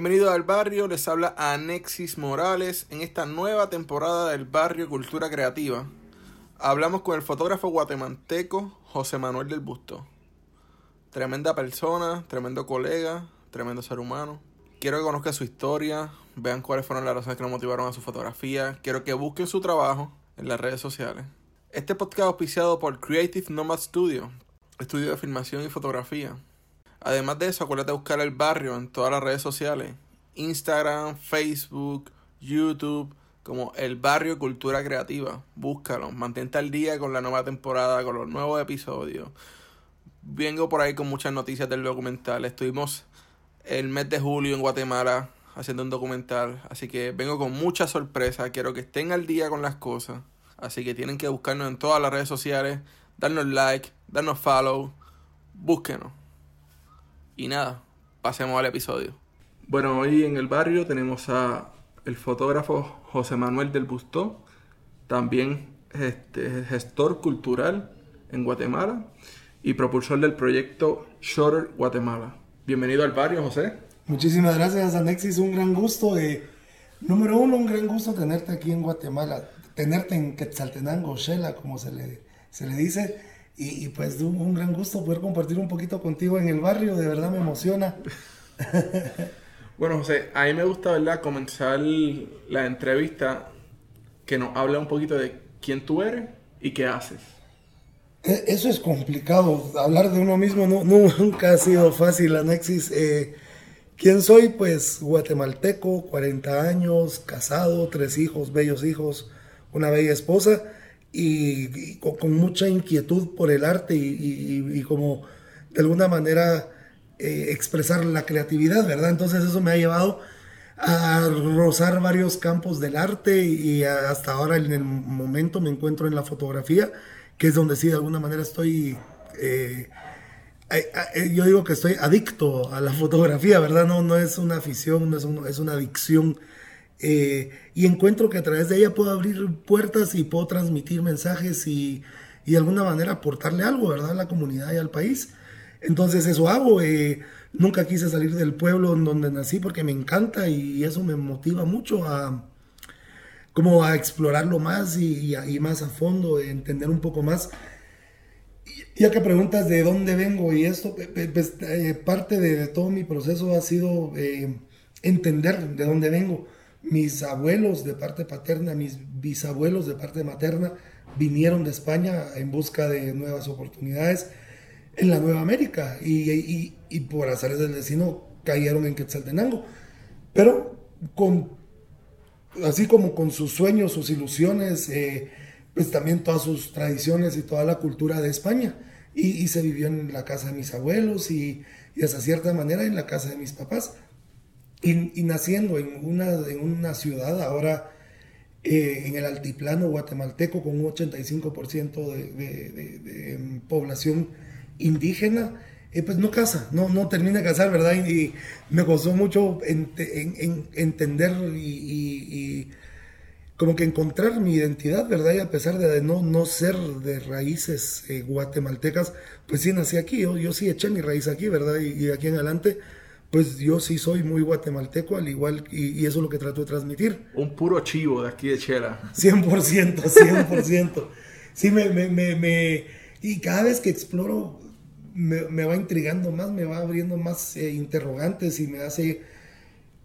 Bienvenido al barrio, les habla Anexis Morales en esta nueva temporada del barrio Cultura Creativa. Hablamos con el fotógrafo guatemalteco José Manuel del Busto. Tremenda persona, tremendo colega, tremendo ser humano. Quiero que conozcan su historia, vean cuáles fueron las razones que lo motivaron a su fotografía. Quiero que busquen su trabajo en las redes sociales. Este podcast es auspiciado por Creative Nomad Studio, estudio de filmación y fotografía. Además de eso, acuérdate de buscar el barrio en todas las redes sociales. Instagram, Facebook, YouTube, como el barrio Cultura Creativa. Búscalo, mantente al día con la nueva temporada, con los nuevos episodios. Vengo por ahí con muchas noticias del documental. Estuvimos el mes de julio en Guatemala haciendo un documental. Así que vengo con mucha sorpresa. Quiero que estén al día con las cosas. Así que tienen que buscarnos en todas las redes sociales, darnos like, darnos follow, búsquenos. Y nada, pasemos al episodio. Bueno, hoy en el barrio tenemos a el fotógrafo José Manuel del Bustó, también este, gestor cultural en Guatemala y propulsor del proyecto Shorter Guatemala. Bienvenido al barrio, José. Muchísimas gracias, Alexis. Un gran gusto. Eh, número uno, un gran gusto tenerte aquí en Guatemala, tenerte en Quetzaltenango, Shela, como se le, se le dice. Y, pues un, un, gran gusto poder compartir un poquito contigo en el barrio, de verdad me emociona. bueno, José, a mí me gusta, ¿verdad?, comenzar la entrevista que nos habla un poquito de quién tú eres y qué haces. E, eso es complicado, hablar de uno mismo no, nunca ha sido fácil, Anexis. Eh, ¿Quién soy? Pues guatemalteco, 40 años, casado, tres hijos, bellos hijos, una bella esposa y, con, mucha inquietud por el arte y, como de alguna manera eh, expresar la creatividad, ¿verdad? Entonces eso me ha llevado a rozar varios campos del arte y hasta ahora en el momento me encuentro en la fotografía, que es donde sí de alguna manera estoy... Eh, eh, yo digo que estoy adicto a la fotografía, ¿verdad? No, no es una afición, no es, es una adicción eh, y encuentro que a través de ella puedo abrir puertas y puedo transmitir mensajes y, y, de alguna manera aportarle algo, ¿verdad? A la comunidad y al país. Entonces eso hago. Eh, nunca quise salir del pueblo en donde nací porque me encanta y eso me motiva mucho a como a explorarlo más y, y, más a fondo, entender un poco más. Ya que preguntas de dónde vengo y esto, pues, eh, parte de, todo mi proceso ha sido entender de dónde vengo mis abuelos de parte paterna, mis bisabuelos de parte materna vinieron de España en busca de nuevas oportunidades en la Nueva América y, y, por azares del destino cayeron en Quetzaltenango. Pero con, así como con sus sueños, sus ilusiones, eh, pues también todas sus tradiciones y toda la cultura de España. Y, se vivió en la casa de mis abuelos y, y hasta cierta manera en la casa de mis papás. Y, naciendo en una, en una ciudad ahora eh, en el altiplano guatemalteco con un 85% de, de, em, población indígena, eh, pues no casa, no, no termina de casar, ¿verdad? Y, me costó mucho entender y, como que encontrar mi identidad, ¿verdad? Y a pesar de no, no ser de raíces eh, guatemaltecas, pues sí nací aquí, yo, yo sí eché mi raíz aquí, ¿verdad? Y, de aquí en adelante pues yo sí soy muy guatemalteco, al igual, y, eso es lo que trato de transmitir. Un puro chivo de aquí de Chela. 100%, 100%. sí, me, me, me, y cada vez que exploro me, va intrigando más, me va abriendo más eh, interrogantes y me hace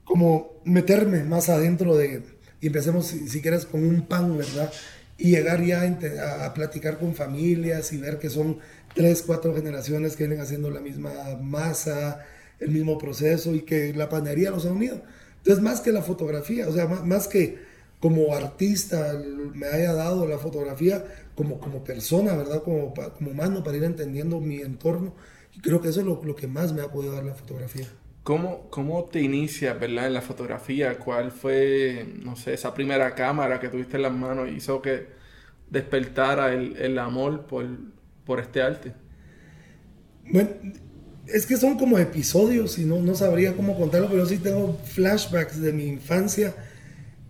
como meterme más adentro de, y empecemos si, quieres con un pan, ¿verdad? Y llegar ya a, a, platicar con familias y ver que son tres, cuatro generaciones que vienen haciendo la misma masa, el mismo proceso y que la panadería los ha unido. Entonces, más que la fotografía, o sea, más, que como artista me haya dado la fotografía, como, como persona, ¿verdad? Como, como humano, para ir entendiendo mi entorno. Y creo que eso es lo, lo que más me ha podido dar la fotografía. ¿Cómo, ¿Cómo te inicias, verdad, en la fotografía? ¿Cuál fue, no sé, esa primera cámara que tuviste en las manos y hizo que despertara el, el amor por, por este arte? Bueno, es que son como episodios y no, no sabría cómo contarlo, pero sí tengo flashbacks de mi infancia.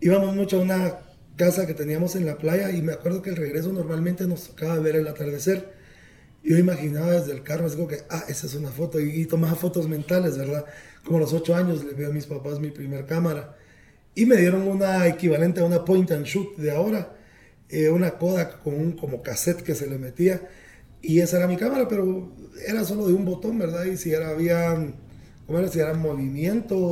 Íbamos mucho a una casa que teníamos en la playa y me acuerdo que el regreso normalmente nos tocaba ver el atardecer. yo imaginaba desde el carro, así como que, ah, esa es una foto, y, tomaba fotos mentales, ¿verdad? Como a los ocho años le veo a mis papás mi primer cámara, y me dieron una equivalente a una point and shoot de ahora, eh, una Kodak con un como cassette que se le metía, y esa era mi cámara, pero era solo de un botón, ¿verdad? Y si era, había, ¿cómo era? Si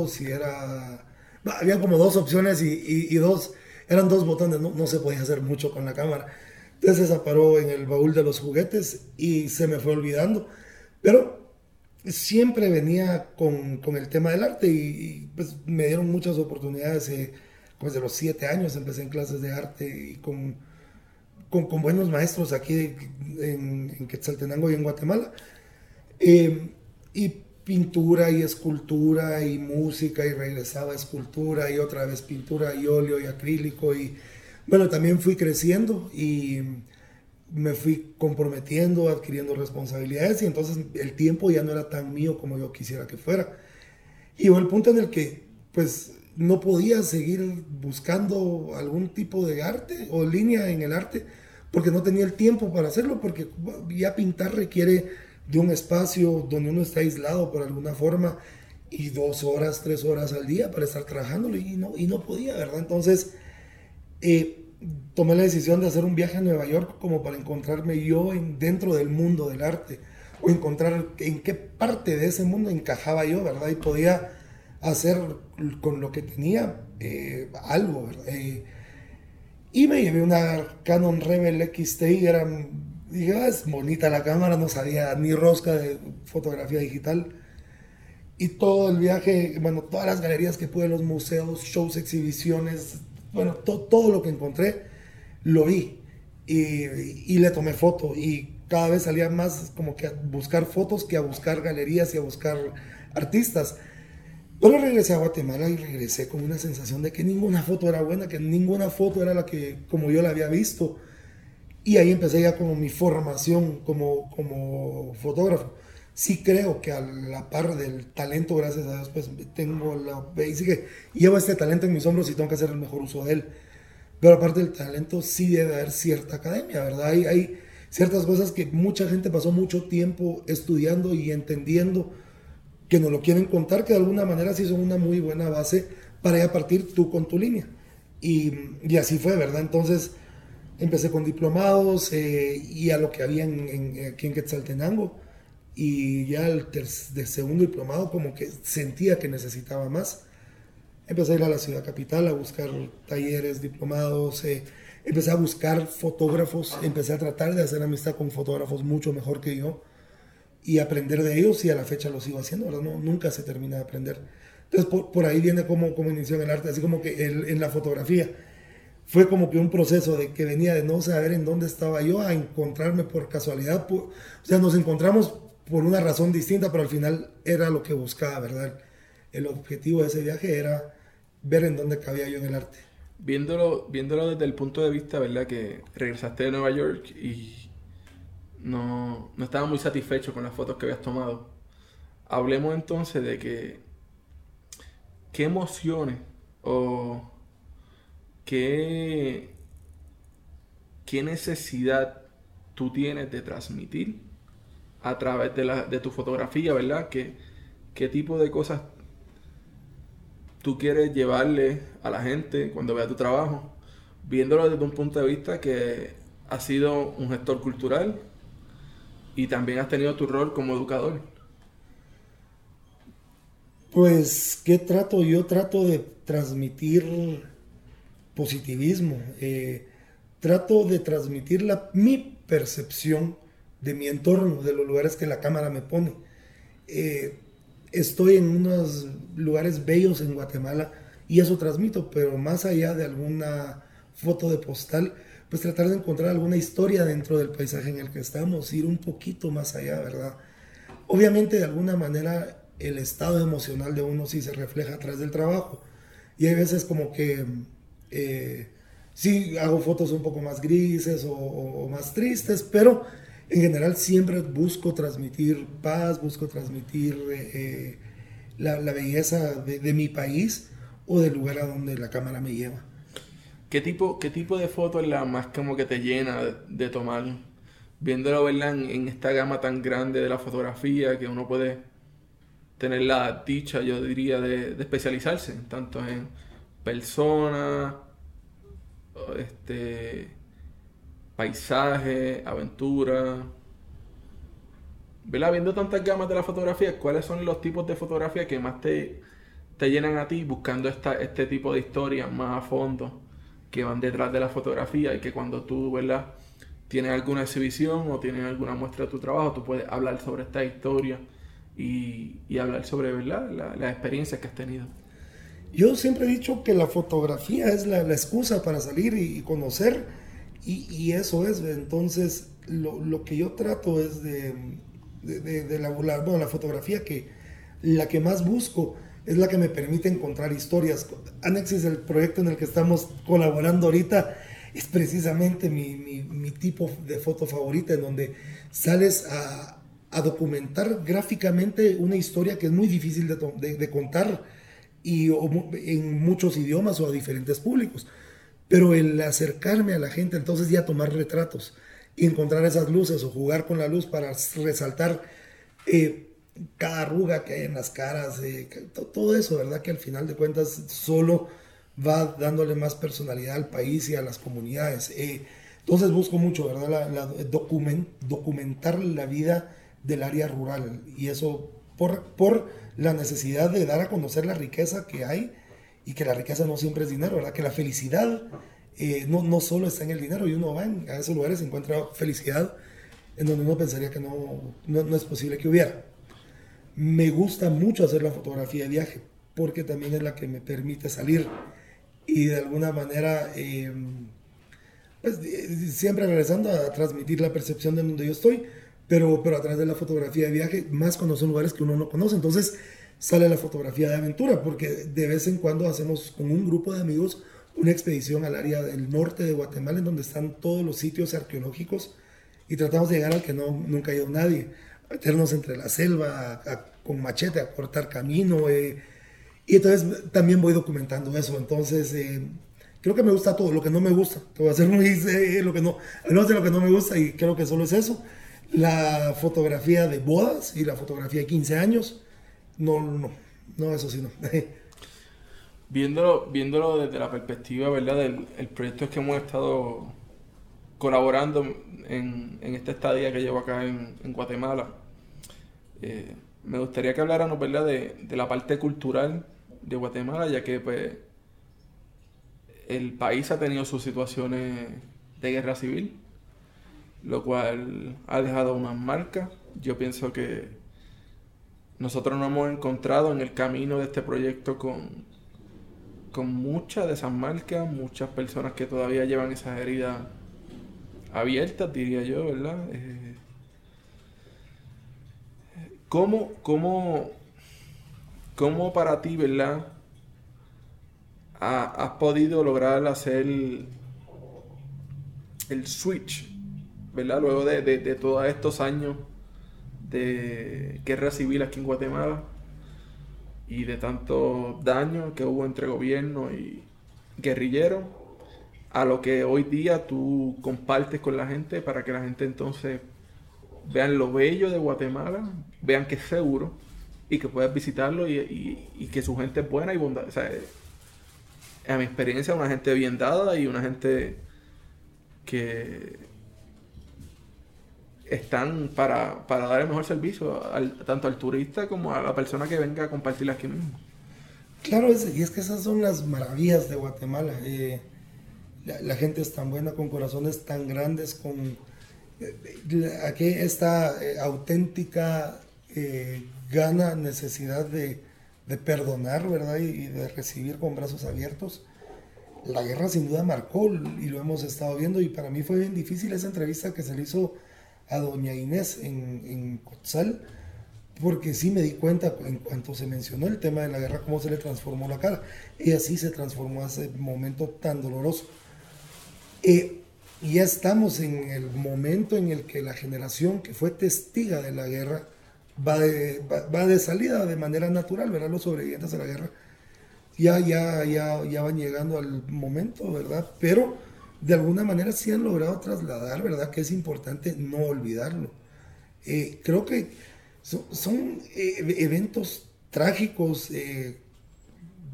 si era... había como dos opciones y, y, dos, eran dos botones, no, no se podía hacer mucho con la cámara. Entonces esa paró en el baúl de los juguetes y se me fue olvidando. Pero siempre venía con, con el tema del arte y, pues me dieron muchas oportunidades. Eh, pues de los siete años empecé en clases de arte y con, con, buenos maestros aquí en, en, Quetzaltenango y en Guatemala. Eh, y pintura y escultura y música y regresaba a escultura y otra vez pintura y óleo y acrílico y bueno, también fui creciendo y me fui comprometiendo, adquiriendo responsabilidades y entonces el tiempo ya no era tan mío como yo quisiera que fuera. Y llegó el punto en el que pues no podía seguir buscando algún tipo de arte o línea en el arte porque no tenía el tiempo para hacerlo, porque ya pintar requiere de un espacio donde uno está aislado por alguna forma y dos horas, tres horas al día para estar trabajándolo y no, y no podía, ¿verdad? Entonces eh, tomé la decisión de hacer un viaje a Nueva York como para encontrarme yo en, dentro del mundo del arte o encontrar en qué parte de ese mundo encajaba yo, ¿verdad? Y podía hacer con lo que tenía eh, algo, ¿verdad? Eh, y me llevé una Canon Rebel XT y era, dije, ah, es bonita la cámara, no sabía ni rosca de fotografía digital. Y todo el viaje, bueno, todas las galerías que pude, los museos, shows, exhibiciones, bueno, todo lo que encontré lo vi y, le tomé foto y cada vez salía más como que a buscar fotos que a buscar galerías y a buscar artistas. Pero regresé a Guatemala y regresé con una sensación de que ninguna foto era buena, que ninguna foto era la que como yo la había visto. Y ahí empecé ya como mi formación como, como fotógrafo sí creo que a la par del talento, gracias a Dios, pues tengo la... Y que llevo este talento en mis hombros y tengo que hacer el mejor uso de él. Pero aparte del talento, sí debe haber cierta academia, ¿verdad? Hay, hay ciertas cosas que mucha gente pasó mucho tiempo estudiando y entendiendo que no lo quieren contar, que de alguna manera sí son una muy buena base para ya partir tú con tu línea. Y, y así fue, ¿verdad? Entonces empecé con diplomados eh, y a lo que había en, en, aquí en Quetzaltenango y ya el de segundo diplomado como que sentía que necesitaba más. Empecé a ir a la ciudad capital a buscar talleres, diplomados, eh, empecé a buscar fotógrafos, empecé a tratar de hacer amistad con fotógrafos mucho mejor que yo y aprender de ellos y a la fecha lo sigo haciendo, ¿verdad? No, nunca se termina de aprender. Entonces por, por ahí viene como, como inició en el arte, así como que el, en la fotografía fue como que un proceso de que venía de no saber en dónde estaba yo a encontrarme por casualidad. o sea, nos encontramos por una razón distinta, pero al final era lo que buscaba, ¿verdad? El objetivo de ese viaje era ver en dónde cabía yo en el arte. Viéndolo, viéndolo desde el punto de vista, ¿verdad? Que regresaste de Nueva York y no, no estaba muy satisfecho con las fotos que habías tomado. Hablemos entonces de que qué emociones o qué, qué necesidad tú tienes de transmitir a través de, la, de tu fotografía, ¿verdad? ¿Qué, ¿Qué tipo de cosas tú quieres llevarle a la gente cuando vea tu trabajo? Viéndolo desde un punto de vista que has sido un gestor cultural y también has tenido tu rol como educador. Pues, ¿qué trato? Yo trato de transmitir positivismo. Eh, trato de transmitir la, mi percepción de mi entorno, de los lugares que la cámara me pone. Eh, estoy en unos lugares bellos en Guatemala y eso transmito, pero más allá de alguna foto de postal, pues tratar de encontrar alguna historia dentro del paisaje en el que estamos, ir un poquito más allá, ¿verdad? Obviamente de alguna manera el estado emocional de uno sí se refleja a través del trabajo y hay veces como que eh, sí hago fotos un poco más grises o más tristes, pero en general siempre busco transmitir paz, busco transmitir eh, eh, la, belleza de, mi país o del lugar a donde la cámara me lleva. ¿Qué tipo, qué tipo de foto es la más como que te llena de, tomar? viéndolo ¿verdad? En, esta gama tan grande de la fotografía que uno puede tener la dicha, yo diría, de, de especializarse, tanto en personas, este, paisaje, aventura. ¿Verdad? Viendo tantas gamas de la fotografía, ¿cuáles son los tipos de fotografía que más te, te llenan a ti buscando esta, este tipo de historias más a fondo que van detrás de la fotografía y que cuando tú, ¿verdad? Tienes alguna exhibición o tienes alguna muestra de tu trabajo, tú puedes hablar sobre esta historia y, y hablar sobre, ¿verdad? las experiencias que has tenido. Yo siempre he dicho que la fotografía es la, la excusa para salir y, conocer, y, y, eso es. Entonces, lo, lo, que yo trato es de, de, de, la, bueno, la fotografía que la que más busco es la que me permite encontrar historias. Anexis, el proyecto en el que estamos colaborando ahorita, es precisamente mi, tipo de foto favorita, en donde sales a, documentar gráficamente una historia que es muy difícil de, de contar y en muchos idiomas o a diferentes públicos. Pero el acercarme a la gente, entonces ya tomar retratos y encontrar esas luces o jugar con la luz para resaltar eh, cada arruga que hay en las caras, eh, todo eso, ¿verdad? Que al final de cuentas solo va dándole más personalidad al país y a las comunidades. Eh, entonces busco mucho, ¿verdad? La, documentar la vida del área rural y eso por, por la necesidad de dar a conocer la riqueza que hay y que la riqueza no siempre es dinero, ¿verdad? Que la felicidad eh, no, no solo está en el dinero y uno va a esos lugares y encuentra felicidad en donde uno pensaría que no, no, es posible que hubiera. Me gusta mucho hacer la fotografía de viaje porque también es la que me permite salir y de alguna manera, em, pues siempre regresando a transmitir la percepción de donde yo estoy, pero, pero a través de la fotografía de viaje, más son lugares que uno no conoce. Entonces sale la fotografía de aventura, porque de vez en cuando hacemos con un grupo de amigos una expedición al área del norte de Guatemala, en donde están todos los sitios arqueológicos, y tratamos de llegar al que no, nunca ha ido nadie, meternos entre la selva con machete, a cortar camino. Eh, y entonces también voy documentando eso. Entonces, eh, creo que me gusta todo. Lo que no me gusta, te voy a hacer lo que no, sé lo que no me gusta y creo que solo es eso la fotografía de bodas y la fotografía de 15 años. No, no, no, eso sí no. viéndolo, viéndolo desde la perspectiva, ¿verdad? Del el proyecto que hemos estado colaborando en, esta estadía que llevo acá en, Guatemala, eh, me gustaría que habláramos, ¿verdad? De, la parte cultural de Guatemala, ya que pues el país ha tenido sus situaciones de guerra civil lo cual ha dejado unas marcas. Yo pienso que nosotros nos hemos encontrado en el camino de este proyecto con muchas de esas marcas, muchas personas que todavía llevan esas heridas abiertas, diría yo, ¿verdad? Eh, ¿cómo, cómo, cómo para ti, ¿verdad? has podido lograr hacer el switch ¿verdad? Luego de, de, todos estos años de guerra civil aquí en Guatemala y de tanto daño que hubo entre gobierno y guerrilleros, a lo que hoy día tú compartes con la gente para que la gente entonces vean lo bello de Guatemala, vean que es seguro y que puedes visitarlo y, y, que su gente es buena y bondad. O sea, a mi experiencia, una gente bien dada y una gente que están para, dar el mejor servicio tanto al turista como a la persona que venga a compartir aquí mismo. Claro, y es que esas son las maravillas de Guatemala. Eh, la, gente es tan buena, con corazones tan grandes, con eh, aquí esta eh, auténtica gana, necesidad de, perdonar, ¿verdad? y, de recibir con brazos abiertos. La guerra sin duda marcó y lo hemos estado viendo y para mí fue bien difícil esa entrevista que se le hizo a doña Inés en, en Cotzal, porque sí me di cuenta en cuanto se mencionó el tema de la guerra, cómo se le transformó la cara. Y así se transformó ese momento tan doloroso. Eh, y ya estamos en el momento en el que la generación que fue testiga de la guerra va de, va, de salida de manera natural, ¿verdad? Los sobrevivientes a la guerra ya, ya, ya, ya van llegando al momento, ¿verdad? Pero de alguna manera sí han logrado trasladar, ¿verdad? Que es importante no olvidarlo. Eh, creo que son, eh, eventos trágicos,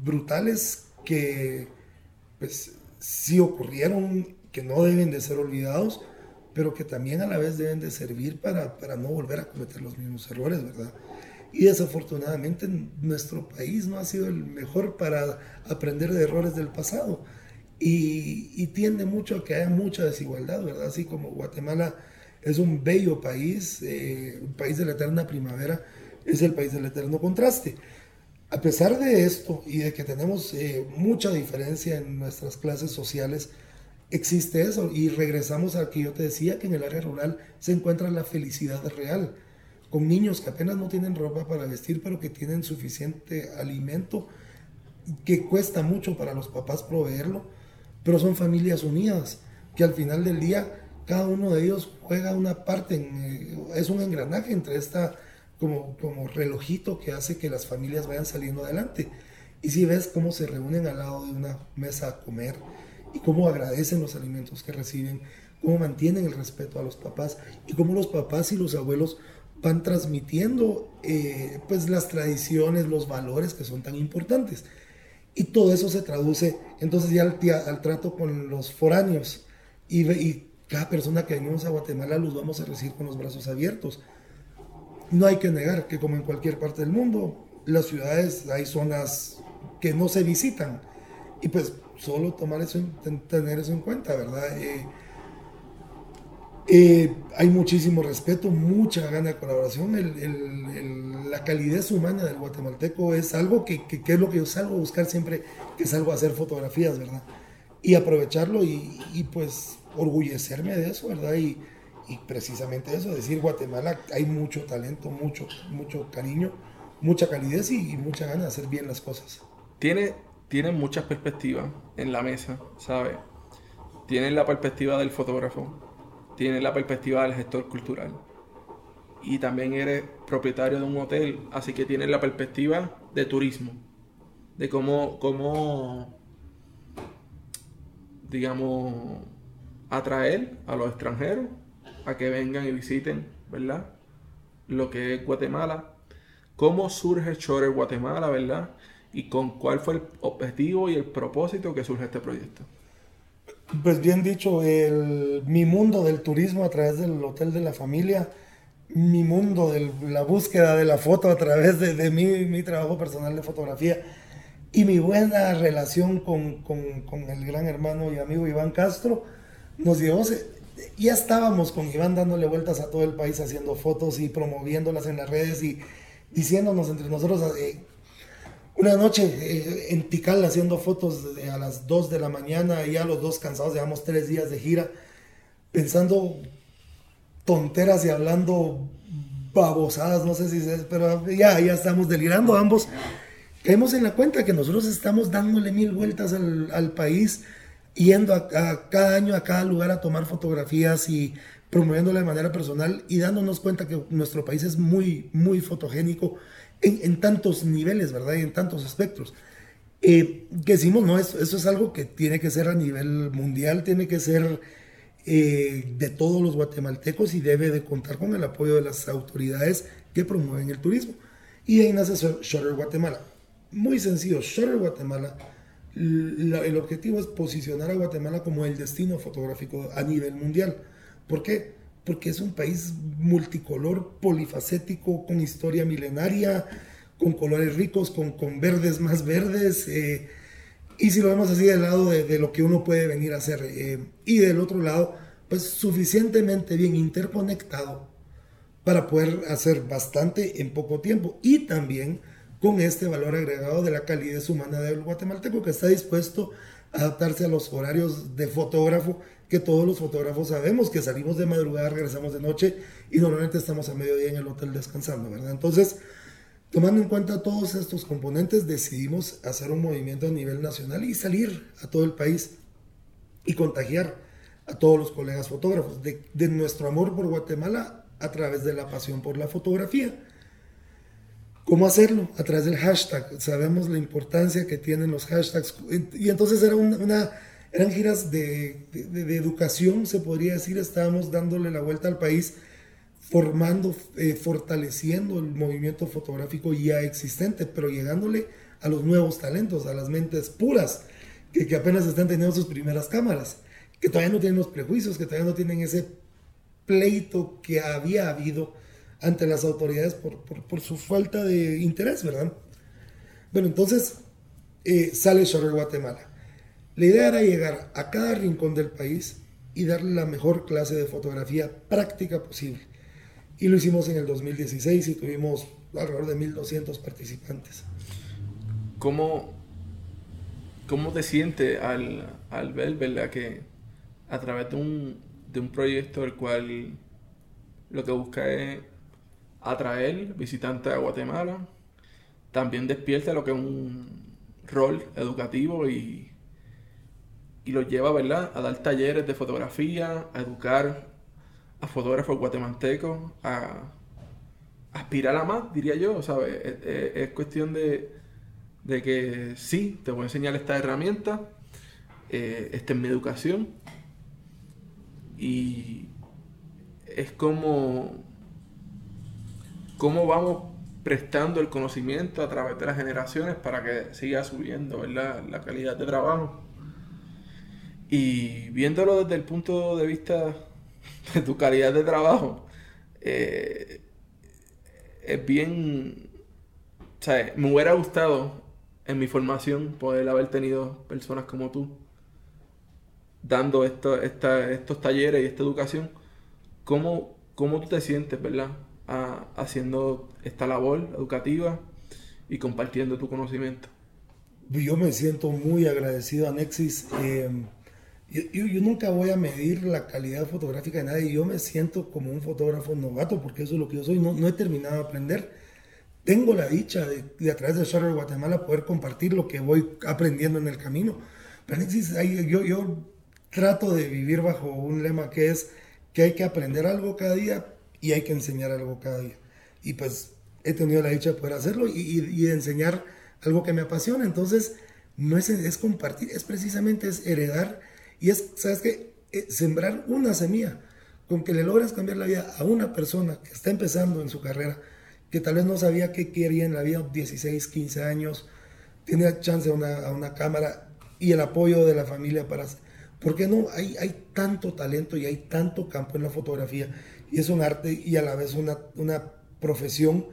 brutales, que pues sí ocurrieron, que no deben de ser olvidados, pero que también a la vez deben de servir para, para no volver a cometer los mismos errores, ¿verdad? Y desafortunadamente nuestro país no ha sido el mejor para aprender de errores del pasado. Y, tiende mucho a que haya mucha desigualdad, ¿verdad? Así como Guatemala es un bello país, eh, un país de la eterna primavera, es el país del eterno contraste. A pesar de esto y de que tenemos eh, mucha diferencia en nuestras clases sociales, existe eso. Y regresamos a que yo te decía que en el área rural se encuentra la felicidad real con niños que apenas no tienen ropa para vestir, pero que tienen suficiente alimento, que cuesta mucho para los papás proveerlo, pero son familias unidas, que al final del día cada uno de ellos juega una parte, eh, es un engranaje entre esta como, como relojito que hace que las familias vayan saliendo adelante. Y si ves cómo se reúnen al lado de una mesa a comer cómo agradecen los alimentos que reciben, cómo mantienen el respeto a los papás y cómo los papás y los abuelos van transmitiendo eh, pues las tradiciones, los valores que son tan importantes. Y todo eso se traduce entonces ya al, trato con los foráneos. Y, y, cada persona que venimos a Guatemala los vamos a recibir con los brazos abiertos. No hay que negar que como en cualquier parte del mundo, las ciudades hay zonas que no se visitan. Y pues solo tomar eso, tener eso en cuenta, ¿verdad? Eh, eh, hay muchísimo respeto, mucha gana de colaboración. la calidez humana del guatemalteco es algo que, es lo que yo salgo a buscar siempre que salgo a hacer fotografías, ¿verdad? Y aprovecharlo y, pues orgullecerme de eso, ¿verdad? Y, precisamente eso, decir Guatemala hay mucho talento, mucho, mucho cariño, mucha calidez y, mucha gana de hacer bien las cosas. Tiene, tiene muchas perspectivas en la mesa, ¿sabe? Tiene la perspectiva del fotógrafo, tienes la perspectiva del gestor cultural. Y también eres propietario de un hotel, así que tienes la perspectiva de turismo, de cómo, cómo digamos, atraer a los extranjeros a que vengan y visiten, ¿verdad? Lo que es Guatemala. ¿Cómo surge Shore Guatemala, verdad? Y con cuál fue el objetivo y el propósito que surge este proyecto. Pues bien dicho, el, mi mundo del turismo a través del Hotel de la Familia, mi mundo de la búsqueda de la foto a través de, de mi, mi, trabajo personal de fotografía y mi buena relación con, con, con, el gran hermano y amigo Iván Castro, nos llevó, ya estábamos con Iván dándole vueltas a todo el país haciendo fotos y promoviéndolas en las redes y diciéndonos entre nosotros, eh, una noche eh, en Tikal haciendo fotos a las 2 de la mañana, ya los dos cansados, llevamos tres días de gira, pensando tonteras y hablando babosadas, no sé si es, pero ya, ya estamos delirando ambos. Caemos en la cuenta que nosotros estamos dándole mil vueltas al, país, yendo a, cada año a cada lugar a tomar fotografías y promoviéndolo de manera personal y dándonos cuenta que nuestro país es muy, muy fotogénico en, tantos niveles, ¿verdad? Y en tantos aspectos. Eh, que decimos, no, eso, es algo que tiene que ser a nivel mundial, tiene que ser eh, de todos los guatemaltecos y debe de contar con el apoyo de las autoridades que promueven el turismo. Y ahí nace Shutter Guatemala. Muy sencillo, Shutter Guatemala, el objetivo es posicionar a Guatemala como el destino fotográfico a nivel mundial. ¿Por qué? Porque es un país multicolor, polifacético, con historia milenaria, con colores ricos, con, con verdes más verdes. Eh, y si lo vemos así del lado de, lo que uno puede venir a hacer, eh, y del otro lado, pues suficientemente bien interconectado para poder hacer bastante en poco tiempo. Y también con este valor agregado de la calidez humana del guatemalteco que está dispuesto a adaptarse a los horarios de fotógrafo que todos los fotógrafos sabemos que salimos de madrugada, regresamos de noche y normalmente estamos a mediodía en el hotel descansando, ¿verdad? Entonces, tomando en cuenta todos estos componentes, decidimos hacer un movimiento a nivel nacional y salir a todo el país y contagiar a todos los colegas fotógrafos de, de nuestro amor por Guatemala a través de la pasión por la fotografía. ¿Cómo hacerlo? A través del hashtag. Sabemos la importancia que tienen los hashtags. Y entonces era una eran giras de, de, educación, se podría decir, estábamos dándole la vuelta al país, formando, eh, fortaleciendo el movimiento fotográfico ya existente, pero llegándole a los nuevos talentos, a las mentes puras, que, apenas están teniendo sus primeras cámaras, que todavía no tienen los prejuicios, que todavía no tienen ese pleito que había habido ante las autoridades por, por, por su falta de interés, ¿verdad? Bueno, entonces eh, sale Shutter Guatemala. La idea era llegar a cada rincón del país y darle la mejor clase de fotografía práctica posible. Y lo hicimos en el 2016 y tuvimos alrededor de 1.200 participantes. ¿Cómo, cómo te sientes al, al ver, ¿verdad? Que a través de un, de un proyecto el cual lo que busca es atraer visitantes a Guatemala, también despierta lo que es un rol educativo y, y lo lleva ¿verdad? a dar talleres de fotografía, a educar a fotógrafos guatemaltecos, a, aspirar a más, diría yo, ¿sabes? Es, cuestión de, de, que sí, te voy a enseñar esta herramienta, eh, esta es mi educación, y es como, cómo vamos prestando el conocimiento a través de las generaciones para que siga subiendo la calidad de trabajo. Y viéndolo desde el punto de vista de tu calidad de trabajo, eh, es bien... O sea, me hubiera gustado en mi formación poder haber tenido personas como tú dando esto, estos talleres y esta educación. ¿Cómo, ¿Cómo tú te sientes, verdad? haciendo esta labor educativa y compartiendo tu conocimiento. Yo me siento muy agradecido a Nexis. Eh, yo, yo, nunca voy a medir la calidad fotográfica de nadie. Yo me siento como un fotógrafo novato porque eso es lo que yo soy. No, no he terminado de aprender. Tengo la dicha de, a través de Shutter Guatemala poder compartir lo que voy aprendiendo en el camino. Pero yo, yo trato de vivir bajo un lema que es que hay que aprender algo cada día, y hay que enseñar algo cada día. Y pues he tenido la dicha de poder hacerlo y, y, enseñar algo que me apasiona. Entonces, no es, es compartir, es precisamente es heredar y es, ¿sabes qué? Eh, sembrar una semilla. Con que le logras cambiar la vida a una persona que está empezando en su carrera, que tal vez no sabía qué quería en la vida, 16, 15 años, tiene chance a una, a una cámara y el apoyo de la familia para... ¿Por qué no? Hay, hay tanto talento y hay tanto campo en la fotografía y es un arte y a la vez una, una profesión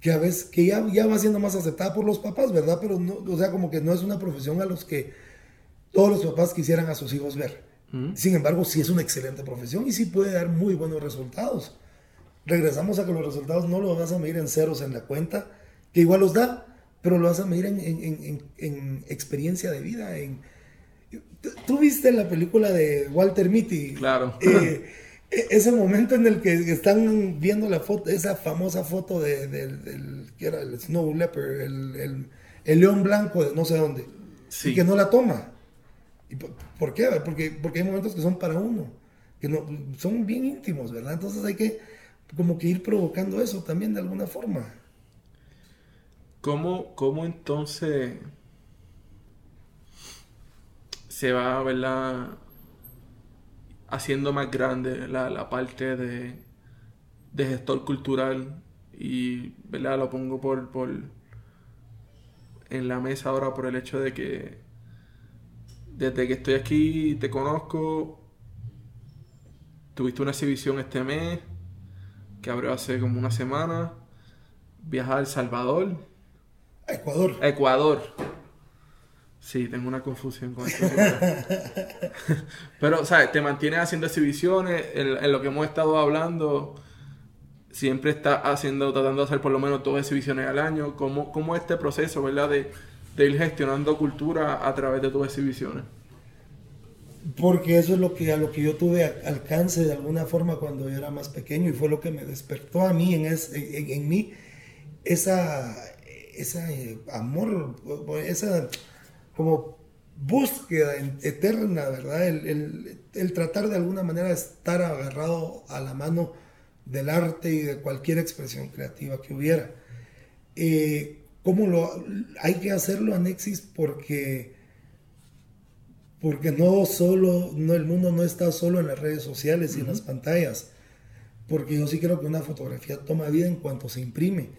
que a veces que ya, ya va siendo más aceptada por los papás, ¿verdad? Pero no, o sea, como que no es una profesión a los que todos los papás quisieran a sus hijos ver. Sin embargo, sí es una excelente profesión y sí puede dar muy buenos resultados. Regresamos a que los resultados no los vas a medir en ceros en la cuenta, que igual los da, pero lo vas a medir en, en, en, experiencia de vida. En... ¿Tú viste la película de Walter Mitty? Claro. Eh, e-, ese momento en el que están viendo la foto, esa famosa foto de, del, que era el Snow Leopard, el, el, león blanco de no sé dónde, y que no la toma. ¿Y por, qué? Porque, porque hay momentos que son para uno, que no, son bien íntimos, ¿verdad? Entonces hay que como que ir provocando eso también de alguna forma. ¿Cómo, cómo entonces se va, ¿verdad? haciendo más grande la, parte de, de, gestor cultural y ¿verdad? lo pongo por, por en la mesa ahora por el hecho de que desde que estoy aquí te conozco tuviste una exhibición este mes que abrió hace como una semana viajar a El Salvador Ecuador Ecuador Sí, tengo una confusión con esto. Pero, ¿sabes? Te mantienes haciendo exhibiciones. En, lo que hemos estado hablando, siempre está haciendo, tratando de hacer por lo menos dos exhibiciones al año. ¿Cómo, cómo este proceso, verdad, de, de ir gestionando cultura a través de tus exhibiciones? Porque eso es lo que, a lo que yo tuve alcance de alguna forma cuando yo era más pequeño y fue lo que me despertó a mí en, en, en mí esa, esa eh, amor, esa como búsqueda eterna, ¿verdad? El, tratar de alguna manera estar agarrado a la mano del arte y de cualquier expresión creativa que hubiera. Eh, ¿Cómo lo hay que hacerlo, Anexis? Porque porque no solo, no, el mundo no está solo en las redes sociales y en las pantallas, porque yo sí creo que una fotografía toma vida en cuanto se imprime.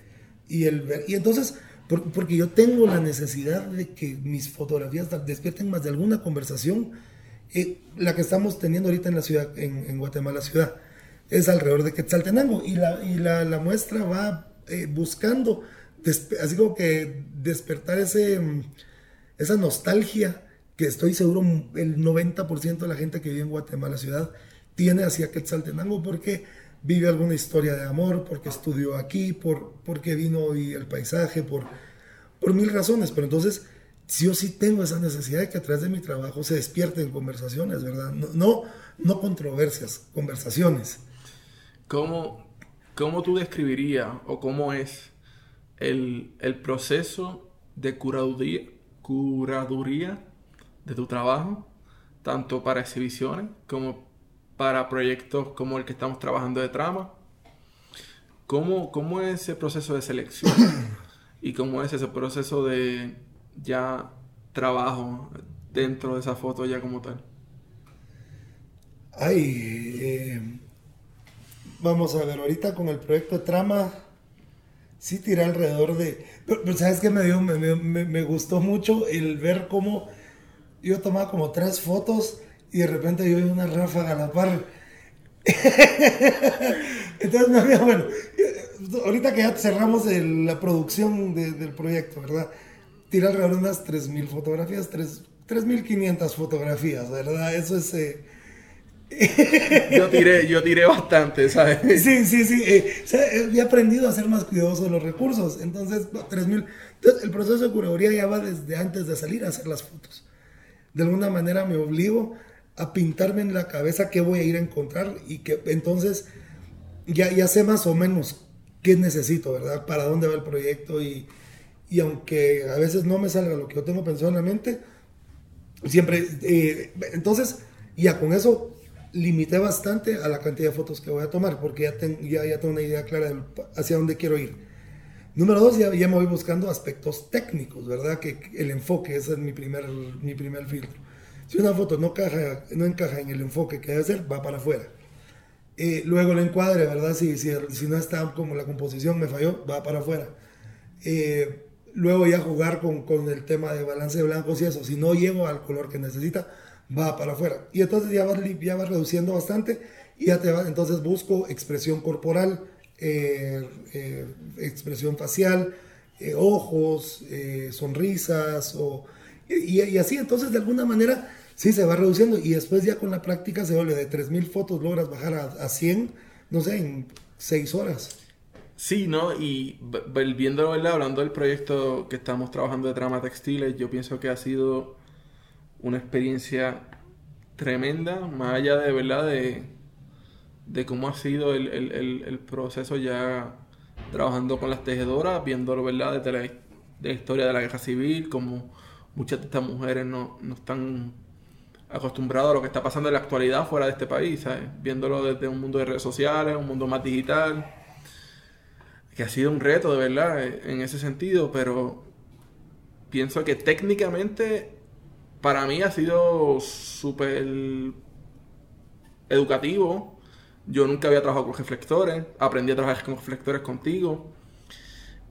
Y, el, y entonces, porque yo tengo la necesidad de que mis fotografías despierten más de alguna conversación, eh, la que estamos teniendo ahorita en la ciudad, en, Guatemala ciudad, es alrededor de Quetzaltenango, y la, y la, la muestra va eh, buscando, así como que despertar ese, esa nostalgia que estoy seguro el 90% de la gente que vive en Guatemala ciudad tiene hacia Quetzaltenango porque vive alguna historia de amor, porque estudió aquí, por, porque vino y el paisaje, por, por mil razones. Pero entonces, yo sí tengo esa necesidad de que a través de mi trabajo se despierten conversaciones, ¿verdad? No, no, no controversias, conversaciones. ¿Cómo, ¿Cómo tú describirías o cómo es el, el proceso de curaduría, curaduría de tu trabajo, tanto para exhibiciones como para proyectos como el que estamos trabajando de trama. ¿Cómo, cómo es ese proceso de selección? ¿Y cómo es ese proceso de ya trabajo dentro de esa foto ya como tal? Ay, eh, vamos a ver, ahorita con el proyecto de trama, sí tiré alrededor de... Pero, ¿sabes qué me, dio? Me, me, me, gustó mucho el ver cómo yo tomaba como tres fotos y de repente yo vi una ráfaga a la par. Entonces, no, bueno, ahorita que ya cerramos la producción del proyecto, ¿verdad? Tiré alrededor de unas 3.000 fotografías, 3.500 fotografías, ¿verdad? Eso es... Eh, yo tiré, yo tiré bastante, ¿sabes? Sí, sí, sí. Eh, he aprendido a ser más cuidadoso de los recursos. Entonces, 3.000... Entonces, el proceso de curaduría ya va desde antes de salir a hacer las fotos de alguna manera me obligo a pintarme en la cabeza qué voy a ir a encontrar y que entonces ya, ya sé más o menos qué necesito, ¿verdad? Para dónde va el proyecto y, y aunque a veces no me salga lo que yo tengo pensado en la mente, siempre, eh, entonces ya con eso limité bastante a la cantidad de fotos que voy a tomar porque ya, tengo una idea clara hacia dónde quiero ir. Número dos, ya, me voy buscando aspectos técnicos, ¿verdad? Que, el enfoque, ese es mi primer, mi primer filtro. Si una foto no, encaja, no encaja en el enfoque que debe ser, va para afuera. Eh, luego el encuadre, ¿verdad? Si, si, si, no está como la composición me falló, va para afuera. Eh, luego ya jugar con, con, el tema de balance de blancos y eso. Si no llego al color que necesita, va para afuera. Y entonces ya va, ya va reduciendo bastante y ya te va, entonces busco expresión corporal, eh, eh, expresión facial, eh, ojos, sonrisas, o, y, así, entonces de alguna manera sí se va reduciendo y después ya con la práctica se vuelve de 3.000 fotos, logras bajar a, a 100, no sé, en 6 horas. Sí, ¿no? Y viendo, ¿verdad? Hablando del proyecto que estamos trabajando de trama textiles, yo pienso que ha sido una experiencia tremenda, más allá de, ¿verdad? De, de cómo ha sido el, el, el, proceso ya trabajando con las tejedoras, viéndolo ¿verdad? desde la, de historia de la guerra civil, como muchas de estas mujeres no, no, están acostumbradas a lo que está pasando en la actualidad fuera de este país, ¿sabes? viéndolo desde un mundo de redes sociales, un mundo más digital, que ha sido un reto de verdad en ese sentido, pero pienso que técnicamente para mí ha sido súper educativo yo nunca había trabajado con reflectores, aprendí a trabajar con reflectores contigo.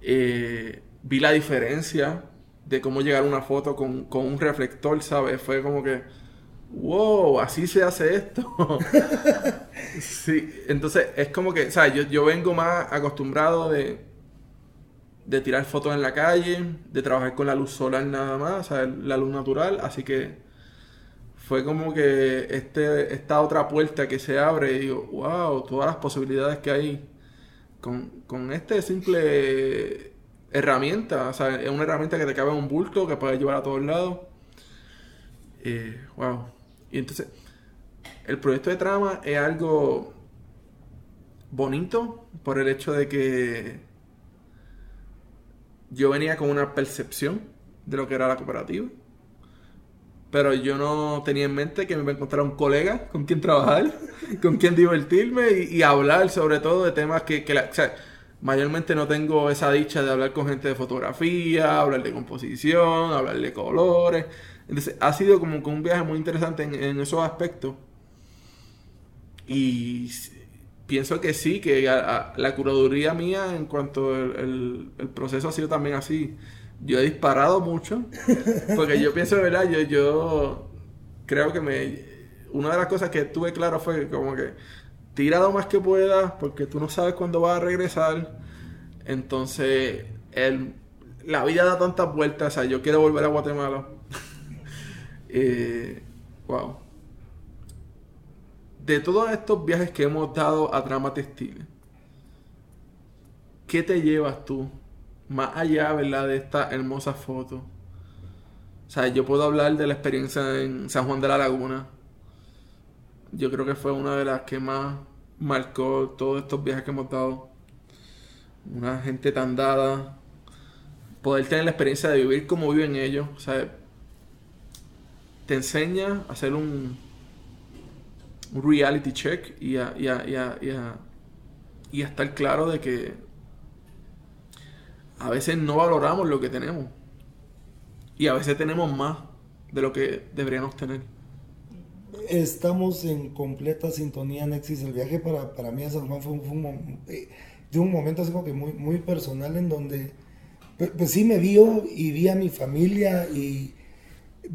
Eh, vi la diferencia de cómo llegar a una foto con, un reflector, ¿sabes? Fue como que, wow, así se hace esto. sí, entonces es como que, ¿sabes? Yo, yo vengo más acostumbrado de, de tirar fotos en la calle, de trabajar con la luz solar nada más, ¿sabes? La luz natural, así que fue como que este, esta otra puerta que se abre y digo, wow, todas las posibilidades que hay con, con este simple herramienta. O sea, es una herramienta que te cabe en un bulto que puedes llevar a todos lados. Eh, wow. Y entonces, el proyecto de trama es algo bonito por el hecho de que yo venía con una percepción de lo que era la cooperativa pero yo no tenía en mente que me iba a encontrar un colega con quien trabajar, con quien divertirme y, hablar sobre todo de temas que, que o sea, mayormente no tengo esa dicha de hablar con gente de fotografía, hablar de composición, hablar de colores. Entonces, ha sido como un viaje muy interesante en, esos aspectos. Y pienso que sí, que la curaduría mía en cuanto al el, proceso ha sido también así. Yo he disparado mucho, porque yo pienso, de verdad, yo, yo creo que me... Una de las cosas que tuve claro fue como que tira lo más que puedas, porque tú no sabes cuándo vas a regresar. Entonces, el, la vida da tantas vueltas, o sea, yo quiero volver a Guatemala. eh, wow. De todos estos viajes que hemos dado a Trama Textil, ¿qué te llevas tú? Más allá, ¿verdad? De esta hermosa foto. O sea, yo puedo hablar de la experiencia en San Juan de la Laguna. Yo creo que fue una de las que más marcó todos estos viajes que hemos dado. Una gente tan dada. Poder tener la experiencia de vivir como viven ellos. O sea, te enseña a hacer un, un reality check y a, y, a, y, a, y, a, y estar claro de que a veces no valoramos lo que tenemos. Y a veces tenemos más de lo que deberíamos tener estamos en completa sintonía, Nexis. El viaje para, para mí a San Juan fue, un, eh, de un momento así como que muy, muy personal en donde, pues, pues, sí me vio y vi a mi familia y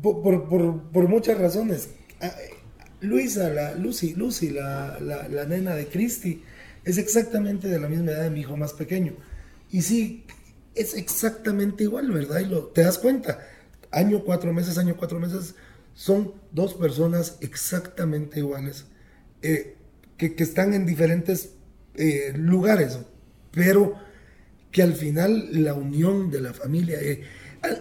por, por, por muchas razones. Luisa, la, Lucy, Lucy la, la, nena de Christy, es exactamente de la misma edad de mi hijo más pequeño. Y sí, es exactamente igual, ¿verdad? Y lo, te das cuenta. Año, cuatro meses, año, cuatro meses son dos personas exactamente iguales, eh, que, están en diferentes eh, lugares, pero que al final la unión de la familia, eh,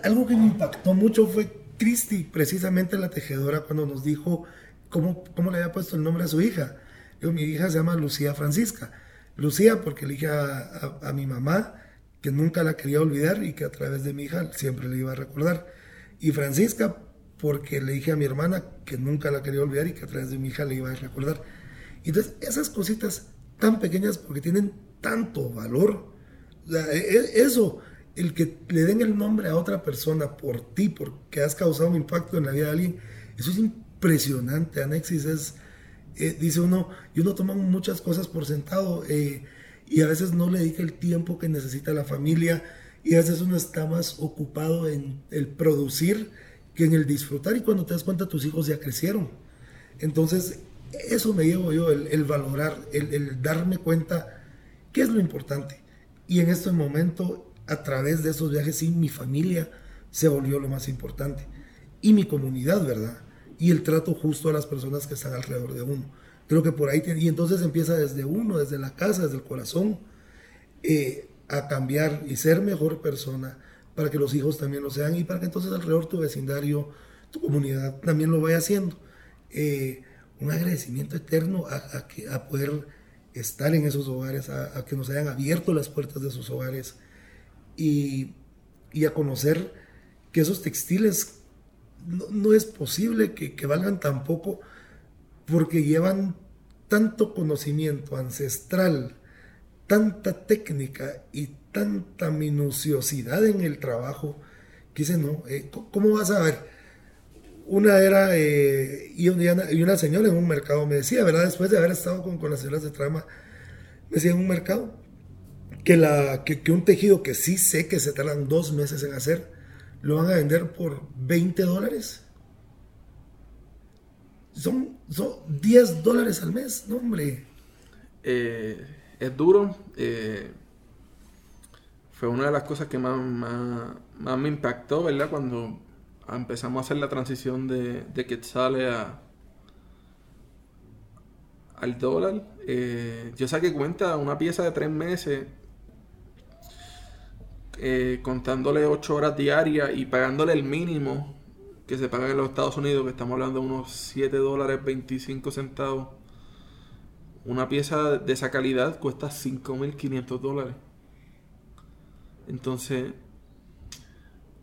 algo que me impactó mucho fue Cristi, precisamente la tejedora, cuando nos dijo cómo, cómo le había puesto el nombre a su hija. Yo, mi hija se llama Lucía Francisca. Lucía porque le dije a, mi mamá que nunca la quería olvidar y que a través de mi hija siempre le iba a recordar. Y Francisca porque le dije a mi hermana que nunca la quería olvidar y que a través de mi hija le iba a recordar. Y entonces, esas cositas tan pequeñas porque tienen tanto valor, e, e, eso, el que le den el nombre a otra persona por ti, porque has causado un impacto en la vida de alguien, eso es impresionante. Anexis es, eh, dice uno, y uno toma muchas cosas por sentado eh, y a veces no le dedica el tiempo que necesita la familia y a veces uno está más ocupado en el producir que en el disfrutar y cuando te das cuenta tus hijos ya crecieron. Entonces, eso me llevo yo, el, valorar, el, darme cuenta qué es lo importante. Y en este momento, a través de esos viajes, sí, mi familia se volvió lo más importante. Y mi comunidad, ¿verdad? Y el trato justo a las personas que están alrededor de uno. Creo que por ahí, y entonces empieza desde uno, desde la casa, desde el corazón, eh, a cambiar y ser mejor persona, para que los hijos también lo sean y para que entonces alrededor tu vecindario, tu comunidad también lo vaya haciendo. Eh, un agradecimiento eterno a, que, a poder estar en esos hogares, a, que nos hayan abierto las puertas de sus hogares y, y a conocer que esos textiles no, es posible que, que valgan tan poco porque llevan tanto conocimiento ancestral, tanta técnica y tanta minuciosidad en el trabajo que dice, no, eh, ¿cómo vas a ver? Una era, eh, y, una, y, una, señora en un mercado me decía, ¿verdad? Después de haber estado con, con las señoras de trama, me decía en un mercado que, la, que, un tejido que sí sé que se tardan dos meses en hacer, lo van a vender por 20 dólares. Son, son 10 dólares al mes, no hombre. Eh, es duro fue una de las cosas que más, más, me impactó, ¿verdad? Cuando empezamos a hacer la transición de, de sale a, al dólar. Eh, yo saqué cuenta una pieza de tres meses, eh, contándole ocho horas diarias y pagándole el mínimo que se paga en los Estados Unidos, que estamos hablando de unos 7 dólares 25 centavos. Una pieza de esa calidad cuesta 5.500 dólares. Entonces,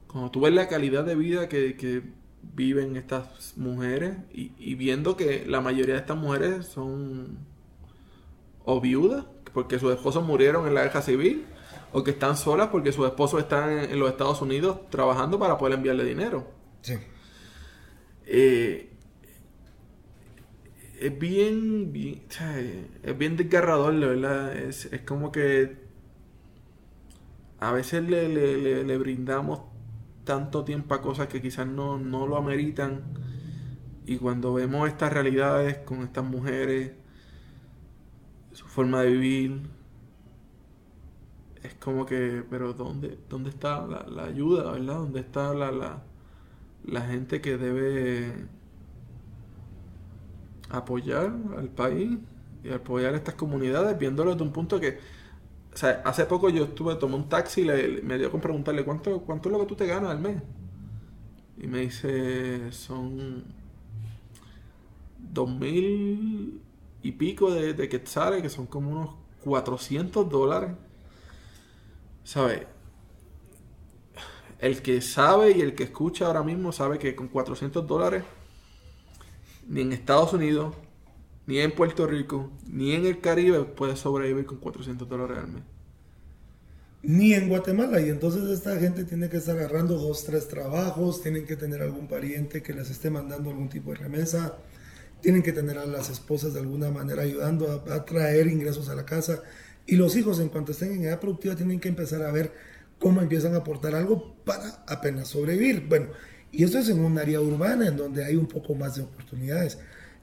cuando tú ves la calidad de vida que, viven estas mujeres y, viendo que la mayoría de estas mujeres son o viudas porque sus esposos murieron en la guerra civil o que están solas porque sus esposos están en, los Estados Unidos trabajando para poder enviarle dinero. Sí. Eh, es bien, es bien desgarrador, ¿verdad? Es, es como que a veces le, le, brindamos tanto tiempo a cosas que quizás no, no lo ameritan. Y cuando vemos estas realidades con estas mujeres, su forma de vivir, es como que, pero ¿dónde, dónde está la, ayuda, verdad? ¿Dónde está la, la, la gente que debe apoyar al país y apoyar a estas comunidades, viéndolo desde un punto que, hace poco yo estuve, tomé un taxi y me dio con preguntarle, ¿cuánto, ¿cuánto es lo que tú te ganas al mes? Y me dice, son dos mil y pico de, de quetzales, que son como unos 400 dólares. ¿Sabes? El que sabe y el que escucha ahora mismo sabe que con 400 dólares, ni en Estados Unidos, ni en Puerto Rico, ni en el Caribe puede sobrevivir con 400 dólares al mes. Ni en Guatemala. Y entonces esta gente tiene que estar agarrando dos, tres trabajos, tienen que tener algún pariente que les esté mandando algún tipo de remesa, tienen que tener a las esposas de alguna manera ayudando a traer ingresos a la casa. Y los hijos, en cuanto estén en edad productiva, tienen que empezar a ver cómo empiezan a aportar algo para apenas sobrevivir. Bueno, y esto es en un área urbana en donde hay un poco más de oportunidades.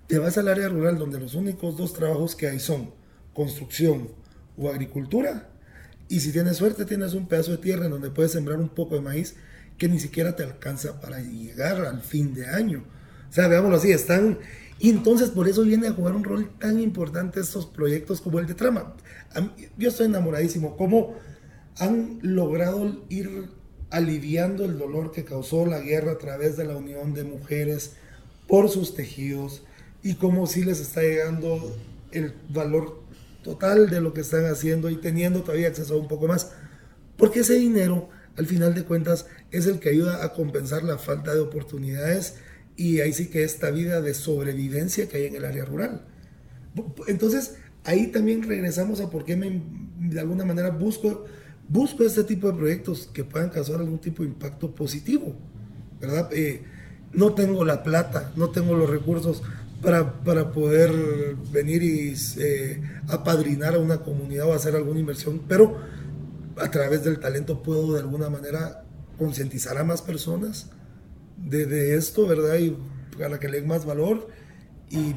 Te vas al área rural donde los únicos dos trabajos que hay son construcción o agricultura. Y si tienes suerte tienes un pedazo de tierra en donde puedes sembrar un poco de maíz que ni siquiera te alcanza para llegar al fin de año. O sea, veámoslo así, están y entonces por eso viene a jugar un rol tan importante estos proyectos como el de Trama. Yo estoy enamoradísimo. Cómo han logrado ir aliviando el dolor que causó la guerra a través de la unión de mujeres por sus tejidos y cómo sí les está llegando el valor total de lo que están haciendo y teniendo todavía acceso a un poco más. Porque ese dinero, al final de cuentas, es el que ayuda a compensar la falta de oportunidades y ahí sí que esta vida de sobrevivencia que hay en el área rural. Entonces, ahí también regresamos a por qué me, de alguna manera busco, busco este tipo de proyectos que puedan causar algún tipo de impacto positivo, ¿verdad? Eh, no tengo la plata, no tengo los recursos para, para poder venir y eh, apadrinar a una comunidad o hacer alguna inversión, pero a través del talento puedo de alguna manera concientizar a más personas, de, esto, ¿verdad? Y para que le den más valor y